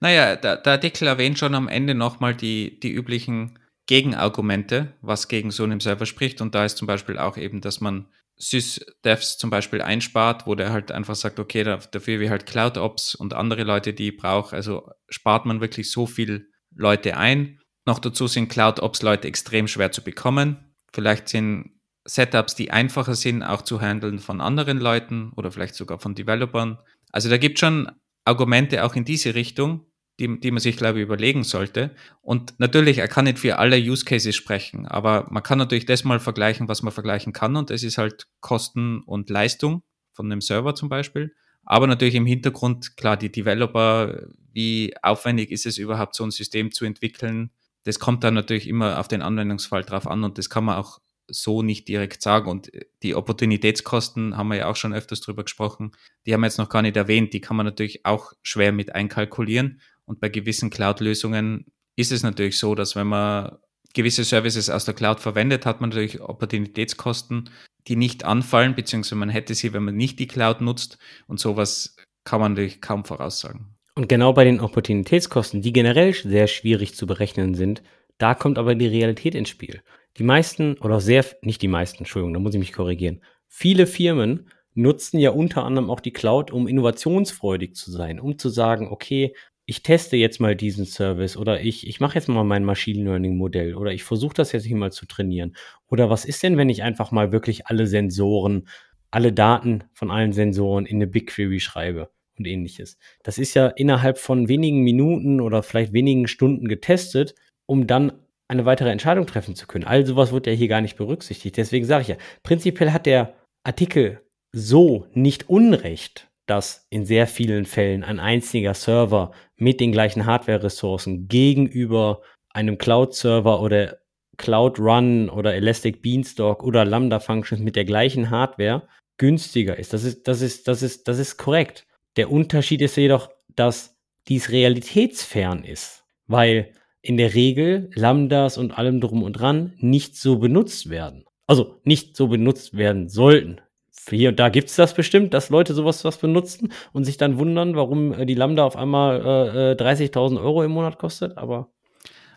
Speaker 1: Naja, der, der Artikel erwähnt schon am Ende nochmal die, die üblichen Gegenargumente, was gegen so einen Server spricht. Und da ist zum Beispiel auch eben, dass man SysDevs zum Beispiel einspart, wo der halt einfach sagt, okay, dafür wie halt CloudOps und andere Leute, die braucht, also spart man wirklich so viel Leute ein. Noch dazu sind CloudOps-Leute extrem schwer zu bekommen. Vielleicht sind Setups, die einfacher sind, auch zu handeln von anderen Leuten oder vielleicht sogar von Developern. Also da gibt es schon Argumente auch in diese Richtung, die, die man sich, glaube ich, überlegen sollte. Und natürlich, er kann nicht für alle Use Cases sprechen, aber man kann natürlich das mal vergleichen, was man vergleichen kann. Und das ist halt Kosten und Leistung von einem Server zum Beispiel. Aber natürlich im Hintergrund, klar, die Developer, wie aufwendig ist es überhaupt, so ein System zu entwickeln? Das kommt dann natürlich immer auf den Anwendungsfall drauf an und das kann man auch so nicht direkt sagen. Und die Opportunitätskosten haben wir ja auch schon öfters drüber gesprochen. Die haben wir jetzt noch gar nicht erwähnt. Die kann man natürlich auch schwer mit einkalkulieren. Und bei gewissen Cloud-Lösungen ist es natürlich so, dass wenn man gewisse Services aus der Cloud verwendet, hat man natürlich Opportunitätskosten, die nicht anfallen, beziehungsweise man hätte sie, wenn man nicht die Cloud nutzt. Und sowas kann man natürlich kaum voraussagen.
Speaker 2: Und genau bei den Opportunitätskosten, die generell sehr schwierig zu berechnen sind, da kommt aber die Realität ins Spiel. Die meisten, oder sehr, nicht die meisten, Entschuldigung, da muss ich mich korrigieren. Viele Firmen nutzen ja unter anderem auch die Cloud, um innovationsfreudig zu sein, um zu sagen, okay, ich teste jetzt mal diesen Service oder ich, ich mache jetzt mal mein Machine Learning Modell oder ich versuche das jetzt hier mal zu trainieren. Oder was ist denn, wenn ich einfach mal wirklich alle Sensoren, alle Daten von allen Sensoren in eine BigQuery schreibe? Und ähnliches. Das ist ja innerhalb von wenigen Minuten oder vielleicht wenigen Stunden getestet, um dann eine weitere Entscheidung treffen zu können. All sowas wird ja hier gar nicht berücksichtigt. Deswegen sage ich ja, prinzipiell hat der Artikel so nicht Unrecht, dass in sehr vielen Fällen ein einziger Server mit den gleichen Hardware-Ressourcen gegenüber einem Cloud-Server oder Cloud Run oder Elastic Beanstalk oder Lambda Functions mit der gleichen Hardware günstiger ist. Das ist, das ist, das ist, das ist korrekt. Der Unterschied ist jedoch, dass dies realitätsfern ist, weil in der Regel Lambdas und allem drum und dran nicht so benutzt werden. Also nicht so benutzt werden sollten. Hier und da gibt es das bestimmt, dass Leute sowas was benutzen und sich dann wundern, warum äh, die Lambda auf einmal äh, 30.000 äh, Euro im Monat kostet, aber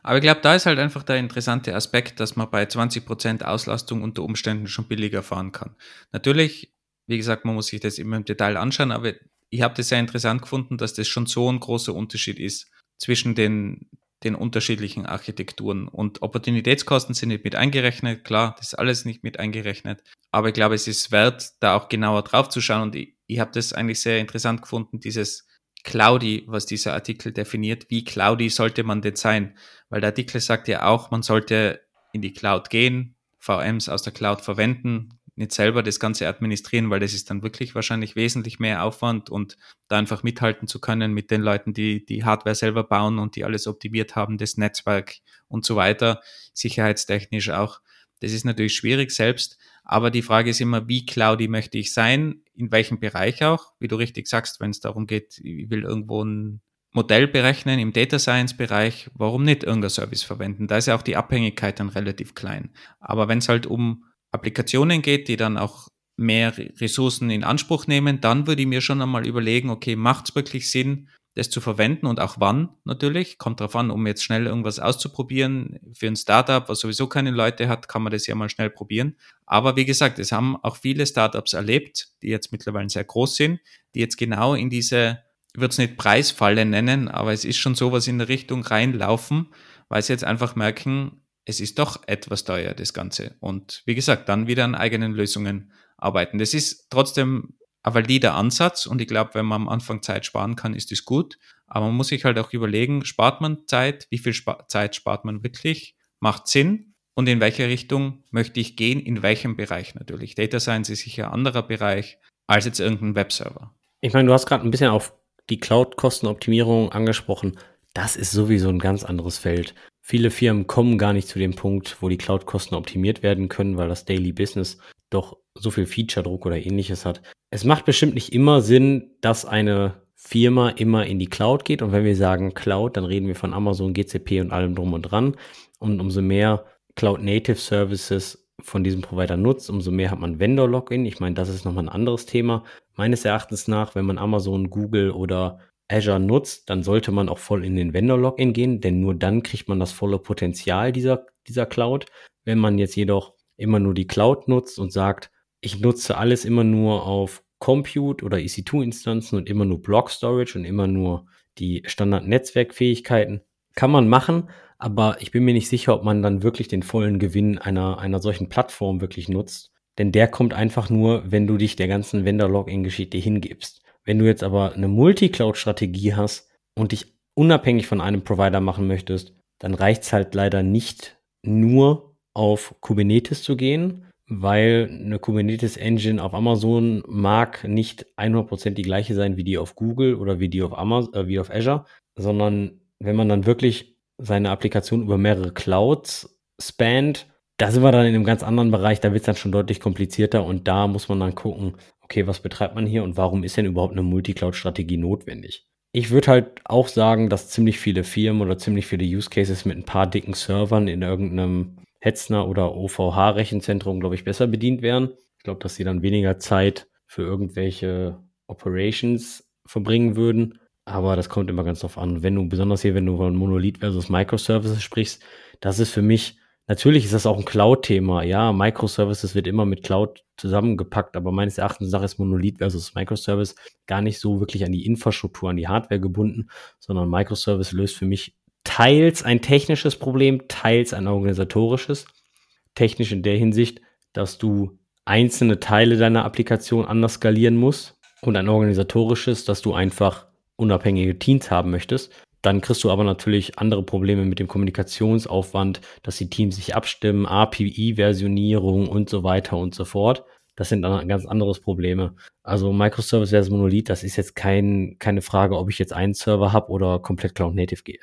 Speaker 1: aber ich glaube, da ist halt einfach der interessante Aspekt, dass man bei 20% Auslastung unter Umständen schon billiger fahren kann. Natürlich, wie gesagt, man muss sich das immer im Detail anschauen, aber ich habe das sehr interessant gefunden, dass das schon so ein großer Unterschied ist zwischen den, den unterschiedlichen Architekturen. Und Opportunitätskosten sind nicht mit eingerechnet, klar, das ist alles nicht mit eingerechnet. Aber ich glaube, es ist wert, da auch genauer drauf zu schauen. Und ich, ich habe das eigentlich sehr interessant gefunden, dieses Cloudy, was dieser Artikel definiert. Wie cloudy sollte man denn sein? Weil der Artikel sagt ja auch, man sollte in die Cloud gehen, VMs aus der Cloud verwenden, nicht selber das Ganze administrieren, weil das ist dann wirklich wahrscheinlich wesentlich mehr Aufwand und da einfach mithalten zu können mit den Leuten, die die Hardware selber bauen und die alles optimiert haben, das Netzwerk und so weiter, sicherheitstechnisch auch. Das ist natürlich schwierig selbst, aber die Frage ist immer, wie cloudy möchte ich sein, in welchem Bereich auch, wie du richtig sagst, wenn es darum geht, ich will irgendwo ein Modell berechnen im Data Science Bereich, warum nicht irgendein Service verwenden? Da ist ja auch die Abhängigkeit dann relativ klein. Aber wenn es halt um Applikationen geht, die dann auch mehr Ressourcen in Anspruch nehmen, dann würde ich mir schon einmal überlegen, okay, macht es wirklich Sinn, das zu verwenden und auch wann natürlich. Kommt darauf an, um jetzt schnell irgendwas auszuprobieren. Für ein Startup, was sowieso keine Leute hat, kann man das ja mal schnell probieren. Aber wie gesagt, es haben auch viele Startups erlebt, die jetzt mittlerweile sehr groß sind, die jetzt genau in diese, ich würde es nicht Preisfalle nennen, aber es ist schon sowas in der Richtung reinlaufen, weil sie jetzt einfach merken, es ist doch etwas teuer, das Ganze. Und wie gesagt, dann wieder an eigenen Lösungen arbeiten. Das ist trotzdem ein valider Ansatz und ich glaube, wenn man am Anfang Zeit sparen kann, ist das gut. Aber man muss sich halt auch überlegen, spart man Zeit, wie viel Sp Zeit spart man wirklich, macht Sinn und in welche Richtung möchte ich gehen, in welchem Bereich natürlich. Data Science ist sicher ein anderer Bereich als jetzt irgendein Webserver.
Speaker 2: Ich meine, du hast gerade ein bisschen auf die Cloud-Kostenoptimierung angesprochen. Das ist sowieso ein ganz anderes Feld. Viele Firmen kommen gar nicht zu dem Punkt, wo die Cloud-Kosten optimiert werden können, weil das Daily Business doch so viel Feature-Druck oder ähnliches hat. Es macht bestimmt nicht immer Sinn, dass eine Firma immer in die Cloud geht. Und wenn wir sagen Cloud, dann reden wir von Amazon, GCP und allem drum und dran. Und umso mehr Cloud-Native Services von diesem Provider nutzt, umso mehr hat man Vendor-Login. Ich meine, das ist nochmal ein anderes Thema. Meines Erachtens nach, wenn man Amazon, Google oder Azure nutzt, dann sollte man auch voll in den Vendor-Login gehen, denn nur dann kriegt man das volle Potenzial dieser, dieser Cloud. Wenn man jetzt jedoch immer nur die Cloud nutzt und sagt, ich nutze alles immer nur auf Compute oder EC2-Instanzen und immer nur Block Storage und immer nur die Standard-Netzwerkfähigkeiten. Kann man machen, aber ich bin mir nicht sicher, ob man dann wirklich den vollen Gewinn einer, einer solchen Plattform wirklich nutzt. Denn der kommt einfach nur, wenn du dich der ganzen Vendor-Login-Geschichte hingibst. Wenn du jetzt aber eine Multi-Cloud-Strategie hast und dich unabhängig von einem Provider machen möchtest, dann reicht es halt leider nicht nur auf Kubernetes zu gehen, weil eine Kubernetes Engine auf Amazon mag nicht 100% die gleiche sein wie die auf Google oder wie die auf Amazon, äh, wie auf Azure, sondern wenn man dann wirklich seine Applikation über mehrere Clouds spannt, da sind wir dann in einem ganz anderen Bereich, da wird es dann schon deutlich komplizierter und da muss man dann gucken, okay, was betreibt man hier und warum ist denn überhaupt eine Multicloud-Strategie notwendig? Ich würde halt auch sagen, dass ziemlich viele Firmen oder ziemlich viele Use Cases mit ein paar dicken Servern in irgendeinem Hetzner oder OVH-Rechenzentrum, glaube ich, besser bedient wären. Ich glaube, dass sie dann weniger Zeit für irgendwelche Operations verbringen würden. Aber das kommt immer ganz drauf an. Wenn du, besonders hier, wenn du von Monolith versus Microservices sprichst, das ist für mich, natürlich ist das auch ein Cloud-Thema. Ja, Microservices wird immer mit Cloud zusammengepackt, aber meines Erachtens ist Monolith versus Microservice gar nicht so wirklich an die Infrastruktur, an die Hardware gebunden, sondern Microservice löst für mich teils ein technisches Problem, teils ein organisatorisches. Technisch in der Hinsicht, dass du einzelne Teile deiner Applikation anders skalieren musst und ein organisatorisches, dass du einfach unabhängige Teams haben möchtest. Dann kriegst du aber natürlich andere Probleme mit dem Kommunikationsaufwand, dass die Teams sich abstimmen, API-Versionierung und so weiter und so fort. Das sind dann ganz anderes Probleme. Also Microservice versus Monolith, das ist jetzt kein, keine Frage, ob ich jetzt einen Server habe oder komplett Cloud Native gehe.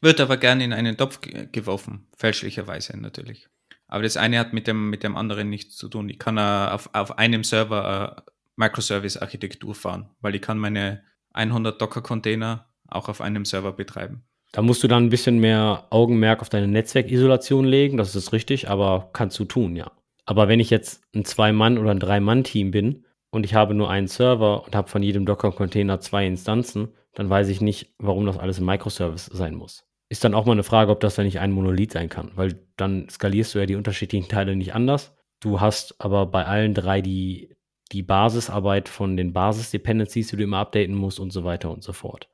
Speaker 1: Wird aber gerne in einen Topf geworfen, fälschlicherweise natürlich. Aber das eine hat mit dem, mit dem anderen nichts zu tun. Ich kann uh, auf, auf einem Server uh, Microservice-Architektur fahren, weil ich kann meine 100 Docker-Container auch auf einem Server betreiben.
Speaker 2: Da musst du dann ein bisschen mehr Augenmerk auf deine Netzwerkisolation legen, das ist richtig, aber kannst du tun, ja. Aber wenn ich jetzt ein Zwei-Mann- oder ein Drei-Mann-Team bin und ich habe nur einen Server und habe von jedem Docker-Container zwei Instanzen, dann weiß ich nicht, warum das alles ein Microservice sein muss. Ist dann auch mal eine Frage, ob das dann nicht ein Monolith sein kann, weil dann skalierst du ja die unterschiedlichen Teile nicht anders. Du hast aber bei allen drei die, die Basisarbeit von den Basis-Dependencies, die du immer updaten musst und so weiter und so fort.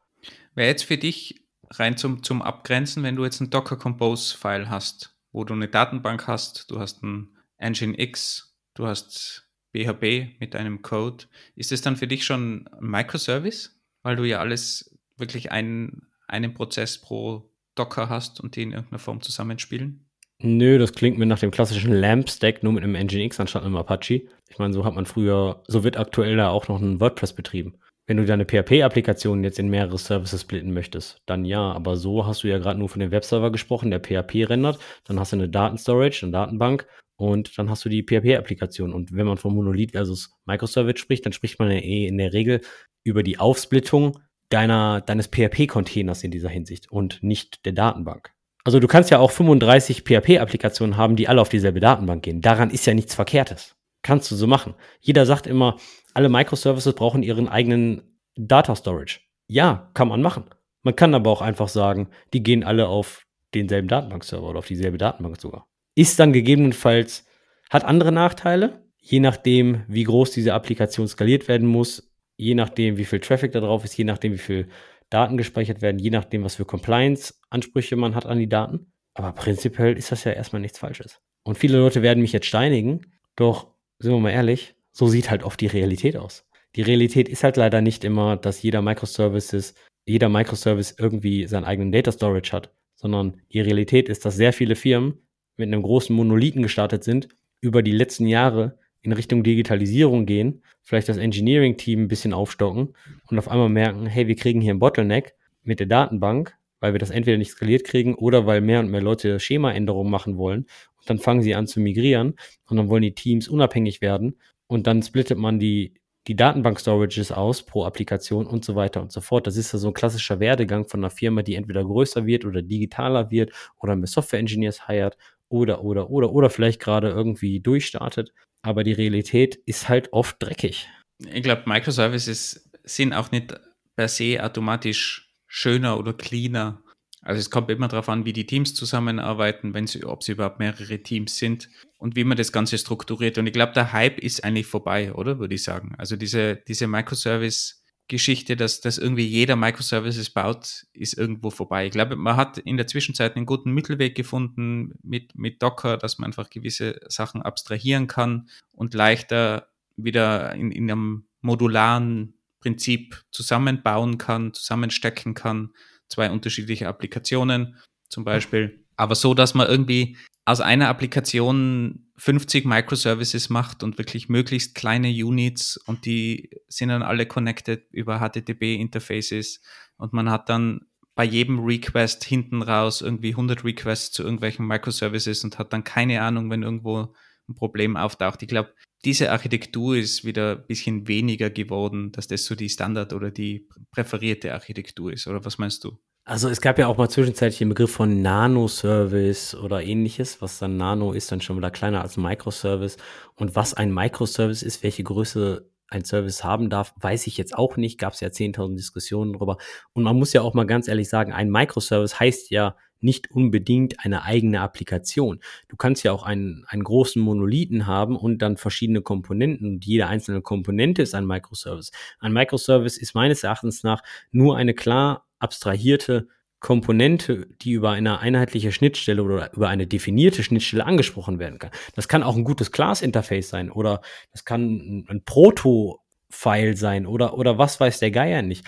Speaker 1: Wäre jetzt für dich rein zum, zum Abgrenzen, wenn du jetzt ein Docker Compose-File hast, wo du eine Datenbank hast, du hast ein Nginx, du hast BHB mit deinem Code, ist es dann für dich schon ein Microservice? weil du ja alles wirklich einen, einen Prozess pro Docker hast und die in irgendeiner Form zusammenspielen?
Speaker 2: Nö, das klingt mir nach dem klassischen LAMP-Stack, nur mit einem Nginx anstatt einem Apache. Ich meine, so hat man früher, so wird aktuell da auch noch ein WordPress betrieben. Wenn du deine PHP-Applikation jetzt in mehrere Services splitten möchtest, dann ja, aber so hast du ja gerade nur von dem Webserver gesprochen, der PHP rendert, dann hast du eine Datenstorage, eine Datenbank und dann hast du die PHP-Applikation. Und wenn man von Monolith versus Microservice spricht, dann spricht man ja eh in der Regel über die Aufsplittung deiner, deines PHP-Containers in dieser Hinsicht und nicht der Datenbank. Also du kannst ja auch 35 PHP-Applikationen haben, die alle auf dieselbe Datenbank gehen. Daran ist ja nichts Verkehrtes. Kannst du so machen. Jeder sagt immer, alle Microservices brauchen ihren eigenen Data Storage. Ja, kann man machen. Man kann aber auch einfach sagen, die gehen alle auf denselben Datenbankserver oder auf dieselbe Datenbank sogar. Ist dann gegebenenfalls, hat andere Nachteile, je nachdem, wie groß diese Applikation skaliert werden muss, je nachdem, wie viel Traffic da drauf ist, je nachdem, wie viel Daten gespeichert werden, je nachdem, was für Compliance-Ansprüche man hat an die Daten. Aber prinzipiell ist das ja erstmal nichts Falsches. Und viele Leute werden mich jetzt steinigen, doch sind wir mal ehrlich, so sieht halt oft die Realität aus. Die Realität ist halt leider nicht immer, dass jeder Microservices, jeder Microservice irgendwie seinen eigenen Data Storage hat, sondern die Realität ist, dass sehr viele Firmen mit einem großen Monolithen gestartet sind, über die letzten Jahre in Richtung Digitalisierung gehen, vielleicht das Engineering-Team ein bisschen aufstocken und auf einmal merken, hey, wir kriegen hier einen Bottleneck mit der Datenbank, weil wir das entweder nicht skaliert kriegen oder weil mehr und mehr Leute Schemaänderungen machen wollen. Und dann fangen sie an zu migrieren und dann wollen die Teams unabhängig werden und dann splittet man die, die Datenbank-Storages aus pro Applikation und so weiter und so fort. Das ist ja so ein klassischer Werdegang von einer Firma, die entweder größer wird oder digitaler wird oder mehr Software-Engineers hired oder, oder, oder, oder vielleicht gerade irgendwie durchstartet aber die Realität ist halt oft dreckig.
Speaker 1: Ich glaube, Microservices sind auch nicht per se automatisch schöner oder cleaner. Also es kommt immer darauf an, wie die Teams zusammenarbeiten, wenn sie, ob sie überhaupt mehrere Teams sind und wie man das Ganze strukturiert. Und ich glaube, der Hype ist eigentlich vorbei, oder? Würde ich sagen. Also diese, diese Microservice- Geschichte, dass, dass irgendwie jeder Microservices baut, ist irgendwo vorbei. Ich glaube, man hat in der Zwischenzeit einen guten Mittelweg gefunden mit, mit Docker, dass man einfach gewisse Sachen abstrahieren kann und leichter wieder in, in einem modularen Prinzip zusammenbauen kann, zusammenstecken kann. Zwei unterschiedliche Applikationen zum Beispiel. Aber so, dass man irgendwie aus einer Applikation 50 Microservices macht und wirklich möglichst kleine Units und die sind dann alle connected über HTTP-Interfaces und man hat dann bei jedem Request hinten raus irgendwie 100 Requests zu irgendwelchen Microservices und hat dann keine Ahnung, wenn irgendwo ein Problem auftaucht. Ich glaube, diese Architektur ist wieder ein bisschen weniger geworden, dass das so die Standard- oder die präferierte Architektur ist. Oder was meinst du?
Speaker 2: Also es gab ja auch mal zwischenzeitlich den Begriff von Nano-Service oder ähnliches, was dann Nano ist, dann schon wieder kleiner als Microservice. Und was ein Microservice ist, welche Größe ein Service haben darf, weiß ich jetzt auch nicht. Gab es ja 10.000 Diskussionen darüber. Und man muss ja auch mal ganz ehrlich sagen, ein Microservice heißt ja nicht unbedingt eine eigene Applikation. Du kannst ja auch einen, einen großen Monolithen haben und dann verschiedene Komponenten und jede einzelne Komponente ist ein Microservice. Ein Microservice ist meines Erachtens nach nur eine klar abstrahierte Komponente, die über eine einheitliche Schnittstelle oder über eine definierte Schnittstelle angesprochen werden kann. Das kann auch ein gutes Class-Interface sein oder das kann ein Proto-File sein oder, oder was weiß der Geier nicht.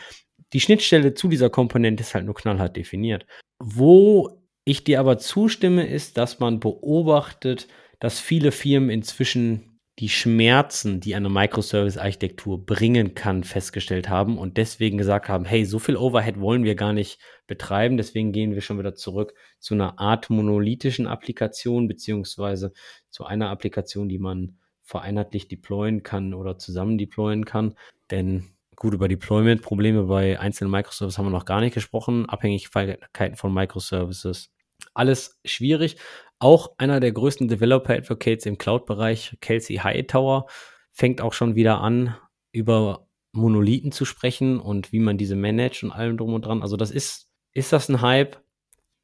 Speaker 2: Die Schnittstelle zu dieser Komponente ist halt nur knallhart definiert. Wo ich dir aber zustimme, ist, dass man beobachtet, dass viele Firmen inzwischen die Schmerzen, die eine Microservice-Architektur bringen kann, festgestellt haben und deswegen gesagt haben, hey, so viel Overhead wollen wir gar nicht betreiben, deswegen gehen wir schon wieder zurück zu einer Art monolithischen Applikation, beziehungsweise zu einer Applikation, die man vereinheitlich deployen kann oder zusammen deployen kann. Denn gut, über Deployment-Probleme bei einzelnen Microservices haben wir noch gar nicht gesprochen, Abhängigkeiten von Microservices. Alles schwierig, auch einer der größten Developer Advocates im Cloud-Bereich, Kelsey Hightower, fängt auch schon wieder an, über Monolithen zu sprechen und wie man diese managt und allem drum und dran. Also das ist, ist das ein Hype?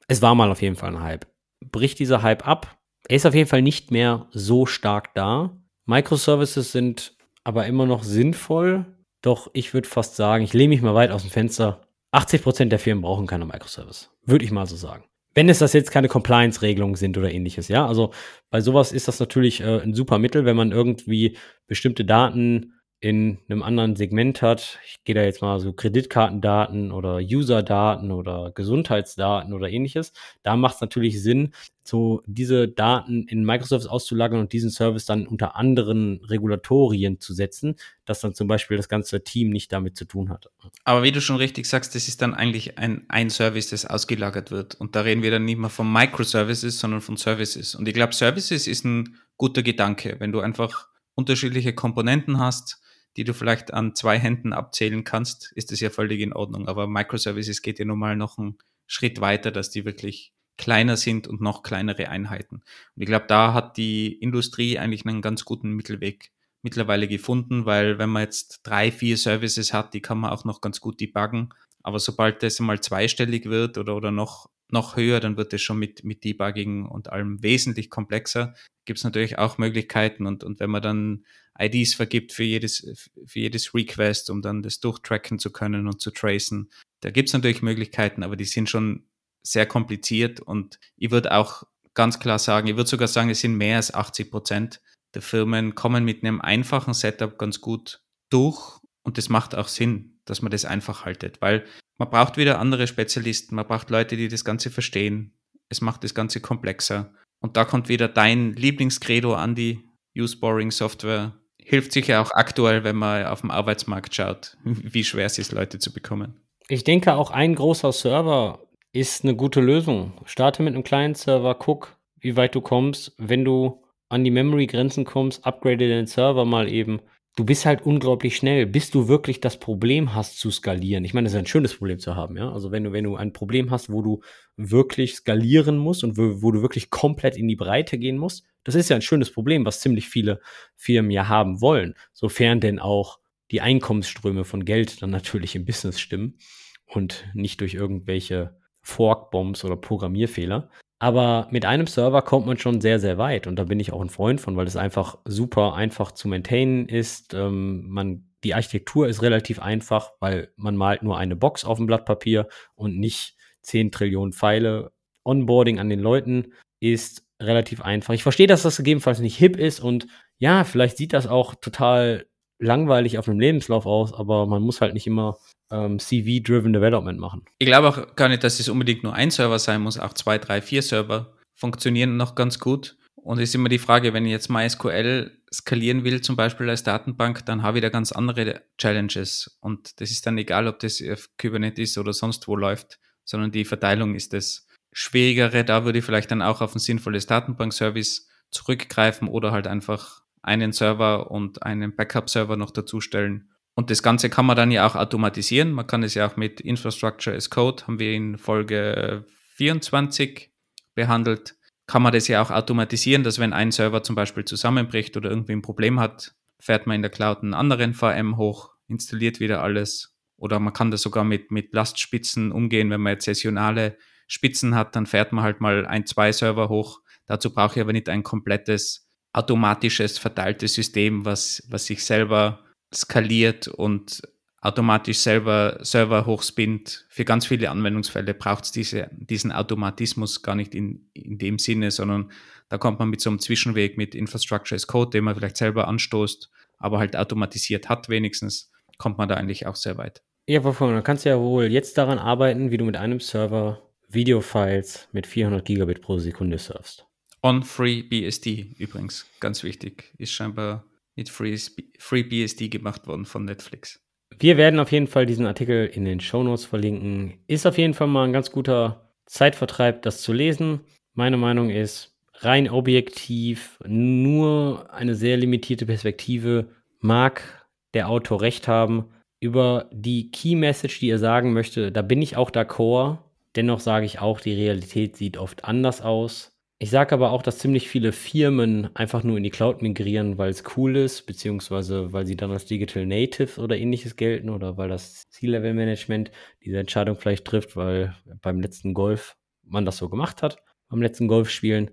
Speaker 2: Es war mal auf jeden Fall ein Hype. Bricht dieser Hype ab? Er ist auf jeden Fall nicht mehr so stark da. Microservices sind aber immer noch sinnvoll. Doch ich würde fast sagen, ich lehne mich mal weit aus dem Fenster. 80% der Firmen brauchen keine Microservice. Würde ich mal so sagen wenn es das jetzt keine Compliance-Regelungen sind oder ähnliches, ja. Also bei sowas ist das natürlich äh, ein super Mittel, wenn man irgendwie bestimmte Daten in einem anderen Segment hat. Ich gehe da jetzt mal so Kreditkartendaten oder User-Daten oder Gesundheitsdaten oder ähnliches. Da macht es natürlich Sinn, so diese Daten in Microsoft auszulagern und diesen Service dann unter anderen Regulatorien zu setzen, dass dann zum Beispiel das ganze Team nicht damit zu tun hat.
Speaker 1: Aber wie du schon richtig sagst, das ist dann eigentlich ein, ein Service, das ausgelagert wird. Und da reden wir dann nicht mehr von Microservices, sondern von Services. Und ich glaube, Services ist ein guter Gedanke. Wenn du einfach unterschiedliche Komponenten hast, die du vielleicht an zwei Händen abzählen kannst, ist das ja völlig in Ordnung. Aber Microservices geht ja nun mal noch einen Schritt weiter, dass die wirklich kleiner sind und noch kleinere Einheiten. Und ich glaube, da hat die Industrie eigentlich einen ganz guten Mittelweg mittlerweile gefunden, weil wenn man jetzt drei, vier Services hat, die kann man auch noch ganz gut debuggen. Aber sobald das mal zweistellig wird oder, oder noch, noch höher, dann wird es schon mit, mit Debugging und allem wesentlich komplexer. Gibt es natürlich auch Möglichkeiten und, und wenn man dann IDs vergibt für jedes, für jedes Request, um dann das durchtracken zu können und zu tracen, da gibt es natürlich Möglichkeiten, aber die sind schon sehr kompliziert und ich würde auch ganz klar sagen, ich würde sogar sagen, es sind mehr als 80 Prozent der Firmen kommen mit einem einfachen Setup ganz gut durch und das macht auch Sinn, dass man das einfach haltet, weil man braucht wieder andere Spezialisten, man braucht Leute, die das Ganze verstehen. Es macht das Ganze komplexer. Und da kommt wieder dein Lieblingskredo an die Use Boring Software. Hilft sicher auch aktuell, wenn man auf dem Arbeitsmarkt schaut, wie schwer es ist, Leute zu bekommen.
Speaker 2: Ich denke, auch ein großer Server ist eine gute Lösung. Starte mit einem kleinen Server, guck, wie weit du kommst. Wenn du an die Memory-Grenzen kommst, upgrade den Server mal eben. Du bist halt unglaublich schnell, bis du wirklich das Problem hast zu skalieren. Ich meine, das ist ein schönes Problem zu haben, ja. Also wenn du, wenn du ein Problem hast, wo du wirklich skalieren musst und wo, wo du wirklich komplett in die Breite gehen musst, das ist ja ein schönes Problem, was ziemlich viele Firmen ja haben wollen, sofern denn auch die Einkommensströme von Geld dann natürlich im Business stimmen und nicht durch irgendwelche Fork-Bombs oder Programmierfehler. Aber mit einem Server kommt man schon sehr, sehr weit. Und da bin ich auch ein Freund von, weil es einfach super einfach zu maintainen ist. Ähm, man, die Architektur ist relativ einfach, weil man malt nur eine Box auf dem Blatt Papier und nicht 10 Trillionen Pfeile. Onboarding an den Leuten ist relativ einfach. Ich verstehe, dass das gegebenenfalls nicht hip ist und ja, vielleicht sieht das auch total langweilig auf einem Lebenslauf aus, aber man muss halt nicht immer ähm, CV-driven Development machen.
Speaker 1: Ich glaube auch gar nicht, dass es unbedingt nur ein Server sein muss, auch zwei, drei, vier Server funktionieren noch ganz gut. Und es ist immer die Frage, wenn ich jetzt MySQL skalieren will, zum Beispiel als Datenbank, dann habe ich da ganz andere Challenges. Und das ist dann egal, ob das auf Kubernetes oder sonst wo läuft, sondern die Verteilung ist das Schwierigere. Da würde ich vielleicht dann auch auf ein sinnvolles Datenbank-Service zurückgreifen oder halt einfach einen Server und einen Backup-Server noch dazustellen und das Ganze kann man dann ja auch automatisieren. Man kann es ja auch mit Infrastructure as Code, haben wir in Folge 24 behandelt, kann man das ja auch automatisieren, dass wenn ein Server zum Beispiel zusammenbricht oder irgendwie ein Problem hat, fährt man in der Cloud einen anderen VM hoch, installiert wieder alles. Oder man kann das sogar mit, mit Lastspitzen umgehen. Wenn man jetzt saisonale Spitzen hat, dann fährt man halt mal ein, zwei Server hoch. Dazu brauche ich aber nicht ein komplettes automatisches, verteiltes System, was, was sich selber skaliert und automatisch selber Server hochspinnt. Für ganz viele Anwendungsfälle braucht es diese, diesen Automatismus gar nicht in, in dem Sinne, sondern da kommt man mit so einem Zwischenweg mit Infrastructure as Code, den man vielleicht selber anstoßt, aber halt automatisiert hat wenigstens, kommt man da eigentlich auch sehr weit.
Speaker 2: Ja, wovon? Dann kannst du ja wohl jetzt daran arbeiten, wie du mit einem Server Videofiles mit 400 Gigabit pro Sekunde surfst.
Speaker 1: On FreeBSD übrigens, ganz wichtig, ist scheinbar mit FreeBSD gemacht worden von Netflix.
Speaker 2: Wir werden auf jeden Fall diesen Artikel in den Shownotes verlinken. Ist auf jeden Fall mal ein ganz guter Zeitvertreib, das zu lesen. Meine Meinung ist, rein objektiv, nur eine sehr limitierte Perspektive mag der Autor recht haben. Über die Key Message, die er sagen möchte, da bin ich auch d'accord. Dennoch sage ich auch, die Realität sieht oft anders aus. Ich sage aber auch, dass ziemlich viele Firmen einfach nur in die Cloud migrieren, weil es cool ist, beziehungsweise weil sie dann als Digital Native oder ähnliches gelten oder weil das C-Level-Management diese Entscheidung vielleicht trifft, weil beim letzten Golf man das so gemacht hat, beim letzten Golfspielen.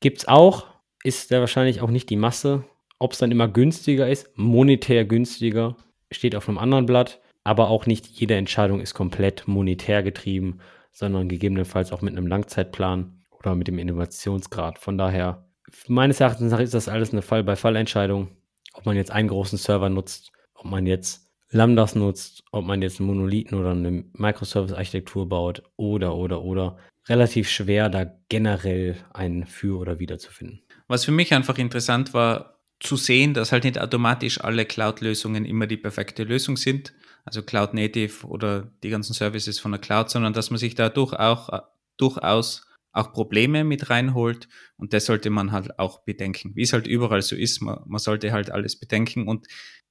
Speaker 2: Gibt es auch, ist sehr wahrscheinlich auch nicht die Masse. Ob es dann immer günstiger ist, monetär günstiger, steht auf einem anderen Blatt. Aber auch nicht jede Entscheidung ist komplett monetär getrieben, sondern gegebenenfalls auch mit einem Langzeitplan oder mit dem Innovationsgrad. Von daher, meines Erachtens ist das alles eine Fall-bei-Fall-Entscheidung. Ob man jetzt einen großen Server nutzt, ob man jetzt Lambdas nutzt, ob man jetzt einen Monolithen oder eine Microservice-Architektur baut oder, oder, oder. Relativ schwer, da generell ein Für oder Wider zu finden.
Speaker 1: Was für mich einfach interessant war, zu sehen, dass halt nicht automatisch alle Cloud-Lösungen immer die perfekte Lösung sind, also Cloud Native oder die ganzen Services von der Cloud, sondern dass man sich dadurch auch durchaus auch Probleme mit reinholt und das sollte man halt auch bedenken. Wie es halt überall so ist, man, man sollte halt alles bedenken und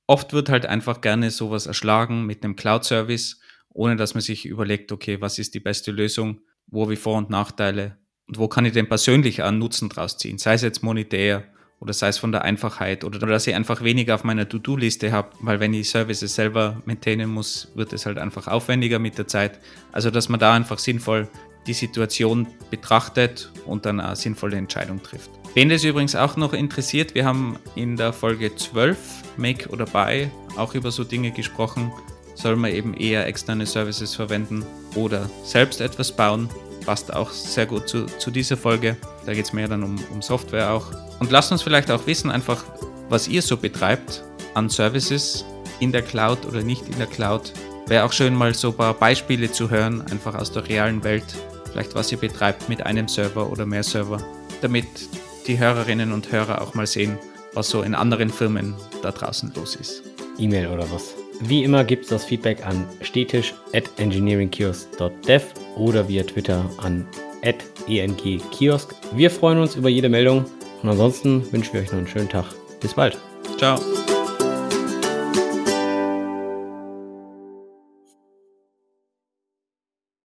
Speaker 1: oft wird halt einfach gerne sowas erschlagen mit einem Cloud-Service, ohne dass man sich überlegt, okay, was ist die beste Lösung, wo ich Vor- und Nachteile und wo kann ich denn persönlich einen Nutzen draus ziehen, sei es jetzt monetär oder sei es von der Einfachheit oder dass ich einfach weniger auf meiner To-Do-Liste habe, weil wenn ich Services selber maintainen muss, wird es halt einfach aufwendiger mit der Zeit. Also dass man da einfach sinnvoll die Situation betrachtet und dann eine sinnvolle Entscheidung trifft. Wen das übrigens auch noch interessiert, wir haben in der Folge 12, Make oder Buy, auch über so Dinge gesprochen. Soll man eben eher externe Services verwenden oder selbst etwas bauen? Passt auch sehr gut zu, zu dieser Folge. Da geht es mehr dann um, um Software auch. Und lasst uns vielleicht auch wissen, einfach, was ihr so betreibt an Services in der Cloud oder nicht in der Cloud. Wäre auch schön, mal so ein paar Beispiele zu hören, einfach aus der realen Welt, vielleicht was ihr betreibt mit einem Server oder mehr Server, damit die Hörerinnen und Hörer auch mal sehen, was so in anderen Firmen da draußen los ist.
Speaker 2: E-Mail oder was? Wie immer gibt es das Feedback an stetisch at engineeringkiosk.dev oder via Twitter an at engkiosk. Wir freuen uns über jede Meldung und ansonsten wünschen wir euch noch einen schönen Tag. Bis bald.
Speaker 1: Ciao.